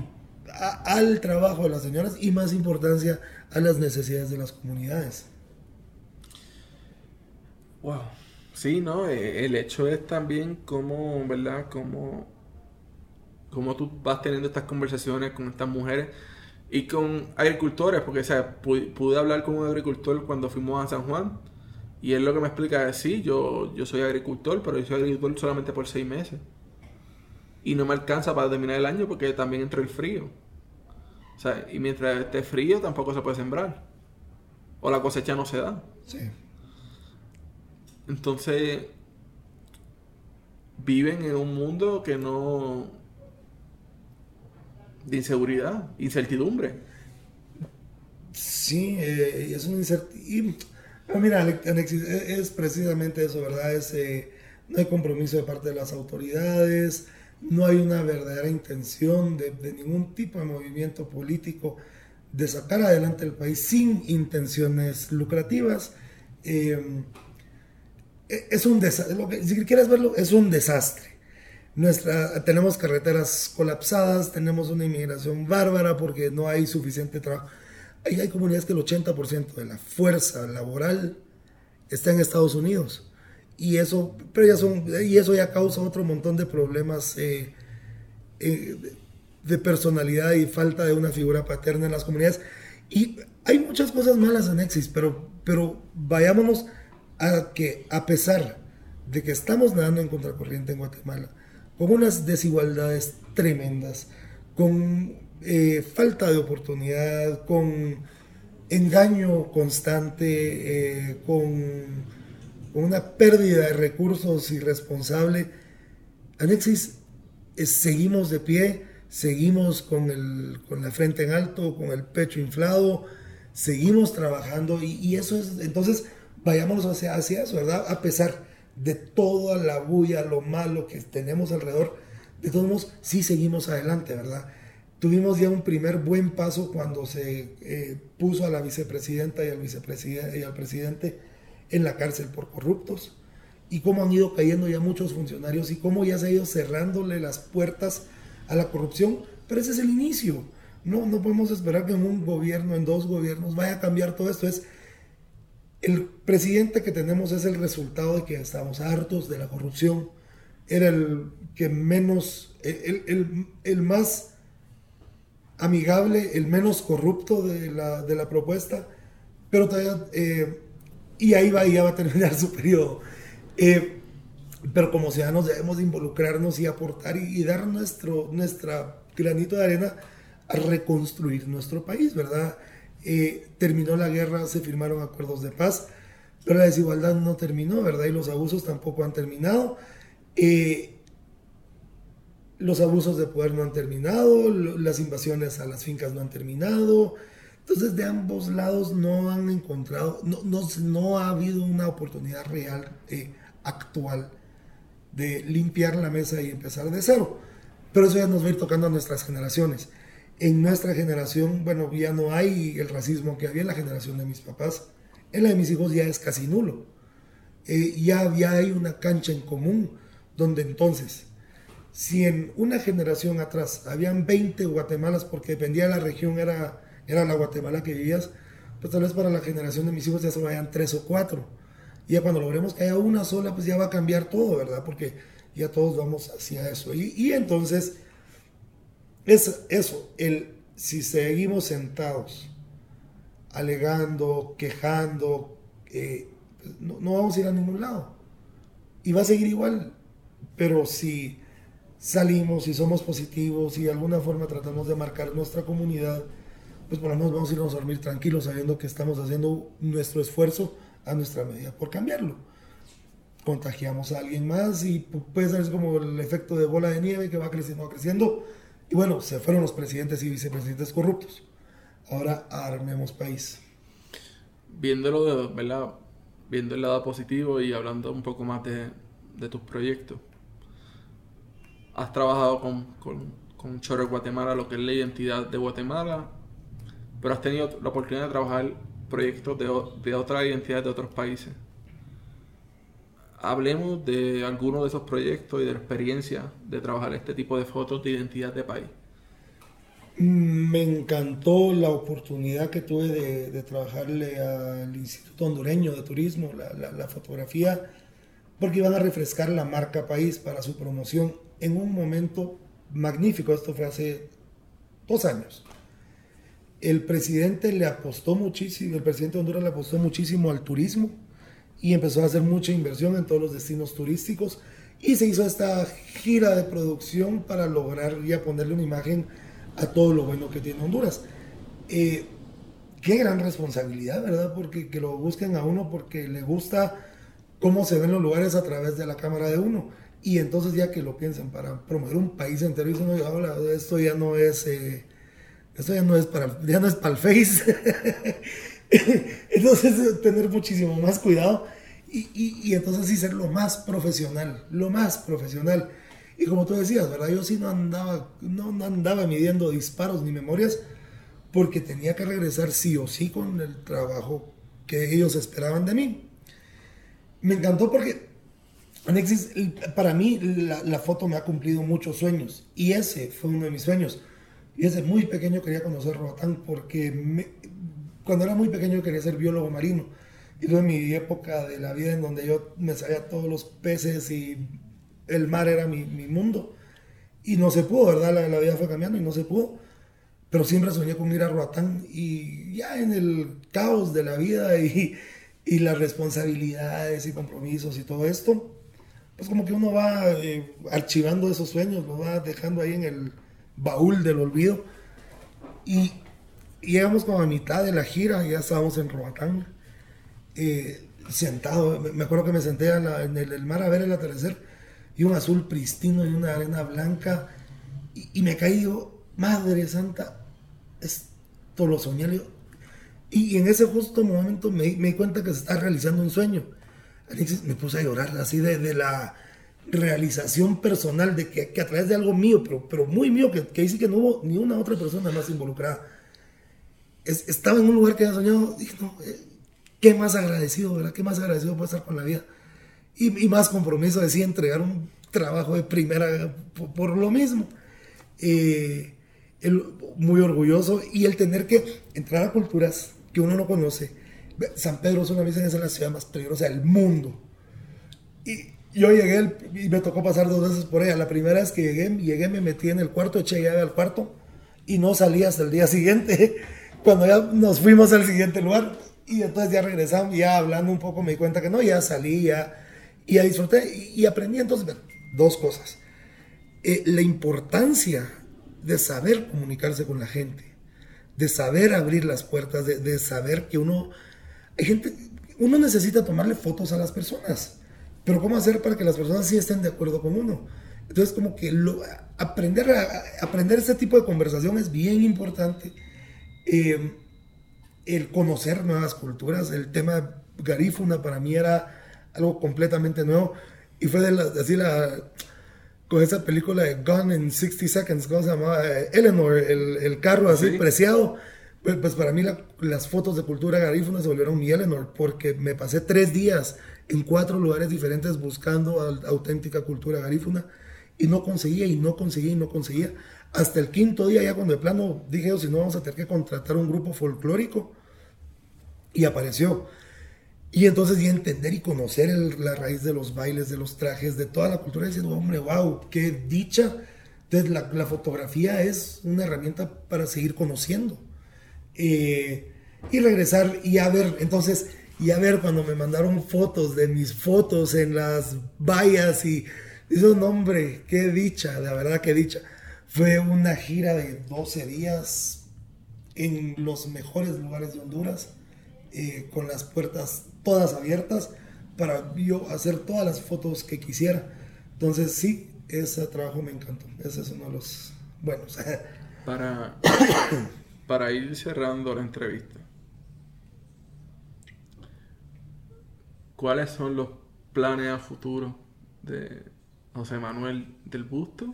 al trabajo de las señoras y más importancia a las necesidades de las comunidades. Wow. Sí, ¿no? E, el hecho es también cómo, ¿verdad? Cómo, cómo tú vas teniendo estas conversaciones con estas mujeres y con agricultores, porque o sea, pude hablar con un agricultor cuando fuimos a San Juan y él lo que me explica es, sí, yo, yo soy agricultor, pero yo soy agricultor solamente por seis meses. Y no me alcanza para terminar el año porque también entra el frío. O sea, y mientras esté frío tampoco se puede sembrar. O la cosecha no se da. Sí. Entonces, viven en un mundo que no... de inseguridad, incertidumbre. Sí, eh, es una incertidumbre Ah, mira, es precisamente eso, ¿verdad? Eh, no hay compromiso de parte de las autoridades, no hay una verdadera intención de, ningún tipo de movimiento político de sacar adelante el país sin intenciones lucrativas. Em, e, es un desastre, si quieres verlo, es un desastre. Tenemos carreteras colapsadas, tenemos una inmigración bárbara porque no hay suficiente trabajo hay, comunidades que el 80% de la fuerza laboral está en Estados Unidos. Y eso, pero ya son, y eso ya causa otro montón de problemas eh, eh, de personalidad y falta de una figura paterna en las comunidades. Y hay muchas cosas malas en Exis, pero, pero vayámonos a que a pesar de que estamos nadando en contracorriente en Guatemala, con unas desigualdades tremendas, con eh, falta de oportunidad, con engaño constante, eh, con, una pérdida de recursos irresponsable. Anexis, eh, seguimos de pie, seguimos con, el, con la frente en alto, con el pecho inflado, seguimos trabajando y, eso es, entonces vayámonos hacia, hacia eso, ¿verdad? A pesar de toda la bulla, lo malo que tenemos alrededor, de todos modos, sí seguimos adelante, ¿verdad? Tuvimos ya un primer buen paso cuando se eh, puso a la vicepresidenta y al, vicepresidente y al presidente en la cárcel por corruptos y cómo han ido cayendo ya muchos funcionarios y cómo ya se ha ido cerrándole las puertas a la corrupción, pero ese es el inicio. No, no podemos esperar que en un gobierno, en dos gobiernos, vaya a cambiar todo esto. Es el presidente que tenemos es el resultado de que estamos hartos de la corrupción. Era el que menos, el, más amigable, el menos corrupto de la, de la propuesta, pero todavía, eh, y ahí va, ya va a terminar su periodo. Eh, pero como ciudadanos debemos involucrarnos y aportar y, dar nuestro nuestra granito de arena a reconstruir nuestro país, ¿verdad? Eh, terminó la guerra, se firmaron acuerdos de paz, pero la desigualdad no terminó, ¿verdad? Y los abusos tampoco han terminado. Eh, los abusos de poder no han terminado, las invasiones a las fincas no han terminado. Entonces, de ambos lados no han encontrado, no, no, no ha habido una oportunidad real actual de limpiar la mesa y empezar de cero. Pero eso ya nos va a ir tocando a nuestras generaciones. En nuestra generación, bueno, ya no hay el racismo que había en la generación de mis papás. En la de mis hijos ya es casi nulo. Eh, ya, ya hay una cancha en común donde entonces, si en una generación atrás habían 20 Guatemalas porque dependía de la región, era, era la Guatemala que vivías, pues tal vez para la generación de mis hijos ya se vayan tres o cuatro y ya cuando logremos que haya una sola, pues ya va a cambiar todo, ¿verdad? Porque ya todos vamos hacia eso. Y, entonces, es eso, el, si seguimos sentados, alegando, quejando, eh, no, no vamos a ir a ningún lado. Y va a seguir igual. Pero si salimos y somos positivos y de alguna forma tratamos de marcar nuestra comunidad, pues por lo menos vamos a irnos a dormir tranquilos sabiendo que estamos haciendo nuestro esfuerzo a nuestra medida por cambiarlo. Contagiamos a alguien más y puede ser como el efecto de bola de nieve que va creciendo, va creciendo. Y bueno, se fueron los presidentes y vicepresidentes corruptos. Ahora armemos país. Viéndolo. Viendo el lado positivo y hablando un poco más de, de tus proyectos. Has trabajado con, con, con Choro Guatemala, lo que es la identidad de Guatemala, pero has tenido la oportunidad de trabajar proyectos de, de otras identidades de otros países. Hablemos de algunos de esos proyectos y de la experiencia de trabajar este tipo de fotos de identidad de país. Me encantó la oportunidad que tuve de, trabajarle al Instituto Hondureño de Turismo, la, la fotografía, porque iban a refrescar la marca país para su promoción en un momento magnífico. Esto fue hace dos años el presidente le apostó muchísimo, el presidente de Honduras le apostó muchísimo al turismo y empezó a hacer mucha inversión en todos los destinos turísticos y se hizo esta gira de producción para lograr ya ponerle una imagen a todo lo bueno que tiene Honduras. Eh, qué gran responsabilidad, ¿verdad? Porque que lo busquen a uno porque le gusta cómo se ven los lugares a través de la cámara de uno. Y entonces ya que lo piensen para promover un país entero, dicen, no, esto ya no es... Eh, esto ya no es para, ya no es para el Face. entonces, tener muchísimo más cuidado y, y, entonces sí ser lo más profesional, lo más profesional. Y como tú decías, ¿verdad? Yo sí no andaba, no, no andaba midiendo disparos ni memorias porque tenía que regresar sí o sí con el trabajo que ellos esperaban de mí. Me encantó porque Anexis, para mí la, la, foto me ha cumplido muchos sueños y ese fue uno de mis sueños. Y desde muy pequeño quería conocer Roatán porque cuando era muy pequeño quería ser biólogo marino. Y tuve mi época de la vida en donde yo me sabía todos los peces y el mar era mi, mi mundo. Y no se pudo, ¿verdad? La, la, vida fue cambiando y no se pudo. Pero siempre soñé con ir a Roatán y ya en el caos de la vida y, y las responsabilidades y compromisos y todo esto, pues como que uno va eh, archivando esos sueños, lo va dejando ahí en el, baúl del olvido. Y llegamos como a mitad de la gira, ya estábamos en Roatán, eh, sentado, me acuerdo que me senté en, el, mar a ver el atardecer, y un azul pristino y una arena blanca, y, me caí, madre santa, esto lo soñé, Y, en ese justo momento me, me, di cuenta que se está realizando un sueño. Alexis, me puse a llorar así de, de la realización personal, de que, que, a través de algo mío, pero, pero muy mío, que, que dice que no hubo ni una otra persona más involucrada. Es, estaba en un lugar que había soñado, dije, no, eh, qué más agradecido, ¿verdad? Qué más agradecido puedo estar con la vida. Y, y más compromiso, decía, entregar un trabajo de primera por, por lo mismo. Eh, el, muy orgulloso y el tener que entrar a culturas que uno no conoce. San Pedro es una vez es la ciudad más peligrosa del mundo. Y yo llegué y me tocó pasar dos veces por ella. La primera vez que llegué, llegué, me metí en el cuarto, eché llave al cuarto y no salí hasta el día siguiente, cuando ya nos fuimos al siguiente lugar. Y entonces ya regresamos, ya hablando un poco me di cuenta que no, ya salí, ya, y ya disfruté y, aprendí entonces dos cosas. Eh, la importancia de saber comunicarse con la gente, de saber abrir las puertas, de, saber que uno, gente, uno necesita tomarle fotos a las personas, pero ¿cómo hacer para que las personas sí estén de acuerdo con uno? Entonces, como que lo, aprender, a, aprender ese tipo de conversación es bien importante. Eh, el conocer nuevas culturas, el tema garífuna para mí era algo completamente nuevo y fue de la, así la, con esa película de Gone in 60 Seconds, ¿cómo se llamaba? Eh, Eleanor, el, el carro así preciado. Pues, pues, para mí las fotos de cultura garífuna se volvieron mi Eleanor, porque me pasé tres días en cuatro lugares diferentes buscando auténtica cultura garífuna y no conseguía y no conseguía y no conseguía. Hasta el quinto día, ya cuando de plano dije, si no vamos a tener que contratar un grupo folclórico, y apareció. Y entonces y entender y conocer la raíz de los bailes, de los trajes, de toda la cultura, diciendo, hombre, wow, qué dicha. Entonces la, fotografía es una herramienta para seguir conociendo. Eh, y regresar y a ver, entonces, y a ver cuando me mandaron fotos de mis fotos en las vallas y dice, un hombre, qué dicha, la verdad qué dicha. Fue una gira de 12 días en los mejores lugares de Honduras, eh, con las puertas todas abiertas para yo hacer todas las fotos que quisiera. Entonces sí, ese trabajo me encantó. Ese es uno de los buenos. Para, para ir cerrando la entrevista, ¿cuáles son los planes a futuro de José Manuel del Busto?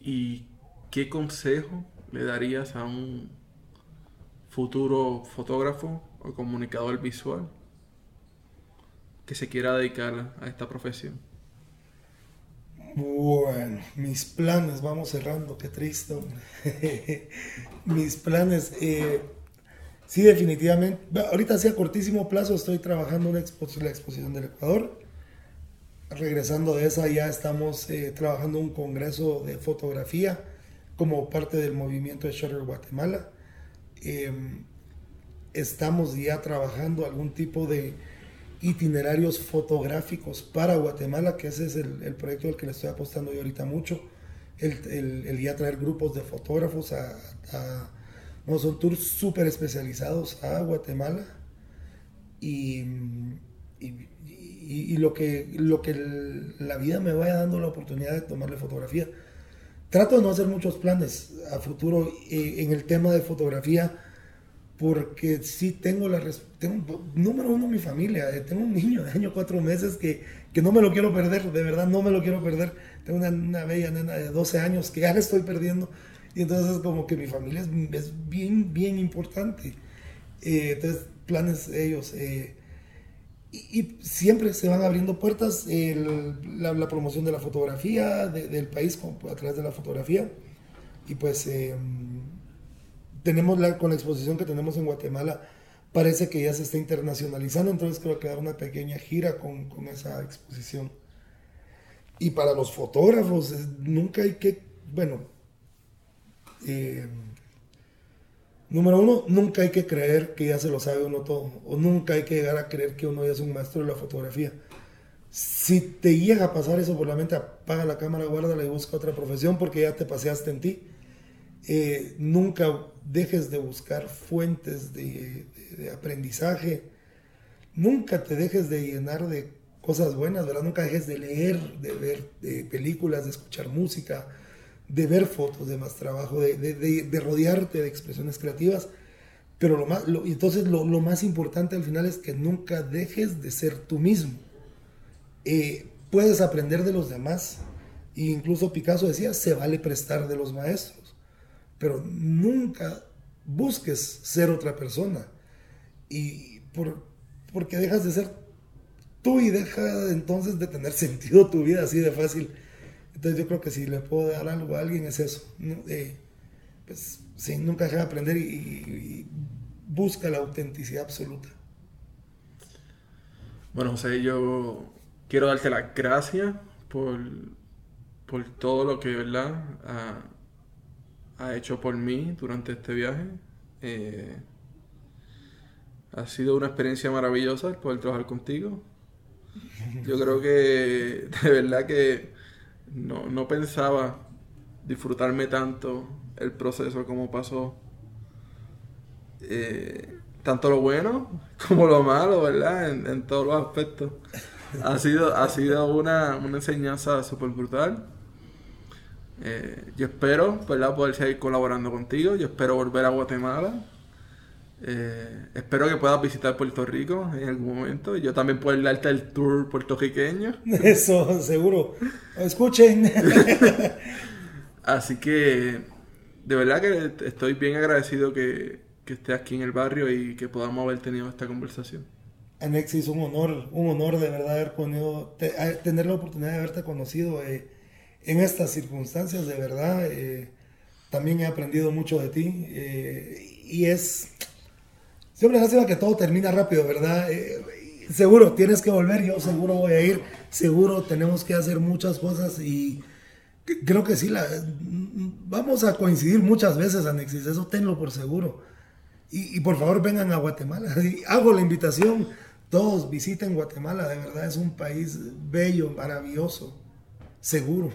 ¿Y qué consejo le darías a un futuro fotógrafo o comunicador visual que se quiera dedicar a esta profesión? Bueno, mis planes, vamos cerrando, qué triste. mis planes, eh, sí, definitivamente. Ahorita sí a cortísimo plazo estoy trabajando en la exposición del Ecuador. Regresando de esa ya estamos eh, trabajando un congreso de fotografía como parte del movimiento de Shutter Guatemala. Em, estamos ya trabajando algún tipo de itinerarios fotográficos para Guatemala, que ese es el, proyecto al que le estoy apostando yo ahorita mucho, el, el, ya traer grupos de fotógrafos a, no, son tours súper especializados a Guatemala. Y, y, y, lo que, lo que la vida me vaya dando la oportunidad de tomarle fotografía. Trato de no hacer muchos planes a futuro eh, en el tema de fotografía porque sí tengo la tengo, número uno mi familia eh, tengo un niño de año cuatro meses que, que, no me lo quiero perder de verdad no me lo quiero perder. Tengo una, bella nena de 12 años que ya la estoy perdiendo. Y entonces como que mi familia es, es bien bien importante. Eh, entonces planes ellos y, siempre se van abriendo puertas, la, promoción de la fotografía del país a través de la fotografía. Y pues em, tenemos la, con la exposición que tenemos en Guatemala, parece que ya se está internacionalizando, entonces creo que dar una pequeña gira con, con esa exposición. Y para los fotógrafos, nunca hay que, bueno, eh, Número uno, nunca hay que creer que ya se lo sabe uno todo, o nunca hay que llegar a creer que uno ya es un maestro de la fotografía. Si te llega a pasar eso por la mente, apaga la cámara, guárdala y busca otra profesión porque ya te paseaste en ti. Eh, nunca dejes de buscar fuentes de, aprendizaje. Nunca te dejes de llenar de cosas buenas, ¿verdad? Nunca dejes de leer, de ver películas, de escuchar música, de ver fotos de más trabajo, de, de, de, rodearte de expresiones creativas. Pero lo más, lo, entonces lo, lo, más importante al final es que nunca dejes de ser tú mismo. Eh, puedes aprender de los demás. E incluso Picasso decía, se vale prestar de los maestros. Pero nunca busques ser otra persona. Y por, porque dejas de ser tú y deja entonces de tener sentido tu vida así de fácil. Entonces yo creo que si le puedo dar algo a alguien es eso. Pues sí, nunca deja de aprender y, busca la autenticidad absoluta. Bueno, José, yo quiero darte las gracias por, por todo lo que, ¿verdad? Ha, ha hecho por mí durante este viaje. Eh, ha sido una experiencia maravillosa poder trabajar contigo. Yo creo que de verdad que no, pensaba disfrutarme tanto el proceso como pasó. Eh, tanto lo bueno como lo malo, ¿verdad? En, todos los aspectos. Ha sido, ha sido una, enseñanza súper brutal. Eh, yo espero, ¿verdad? Poder seguir colaborando contigo. Yo espero volver a Guatemala. Eh, espero que puedas visitar Puerto Rico en algún momento yo también pueda darte el tour puertorriqueño. Eso, seguro. Escuchen. Así que de verdad que estoy bien agradecido que, que estés aquí en el barrio y que podamos haber tenido esta conversación. Anexis, un honor, un honor de verdad haber ponido, tener la oportunidad de haberte conocido eh, en estas circunstancias, de verdad. Eh, también he aprendido mucho de ti y es Siempre lástima que todo termina rápido, ¿verdad? Eh, seguro tienes que volver, yo seguro voy a ir, seguro tenemos que hacer muchas cosas y creo que sí, la, vamos a coincidir muchas veces, Anexis, eso tenlo por seguro. Y, por favor vengan a Guatemala, hago la invitación, todos visiten Guatemala, de verdad es un país bello, maravilloso, seguro.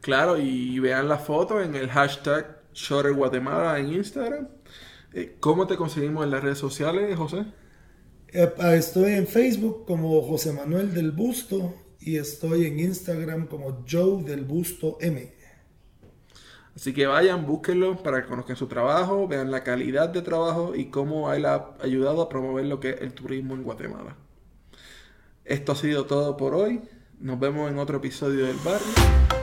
Claro, y vean la foto en el hashtag Guatemala en Instagram eh, ¿Cómo te conseguimos en las redes sociales, José? Eh, ah, estoy en Facebook como José Manuel del Busto y estoy en Instagram como Joe del Busto M. Así que vayan, búsquenlo para que conozcan su trabajo, vean la calidad de trabajo y cómo él ha ayudado a promover lo que es el turismo en Guatemala. Esto ha sido todo por hoy. Nos vemos en otro episodio del barrio.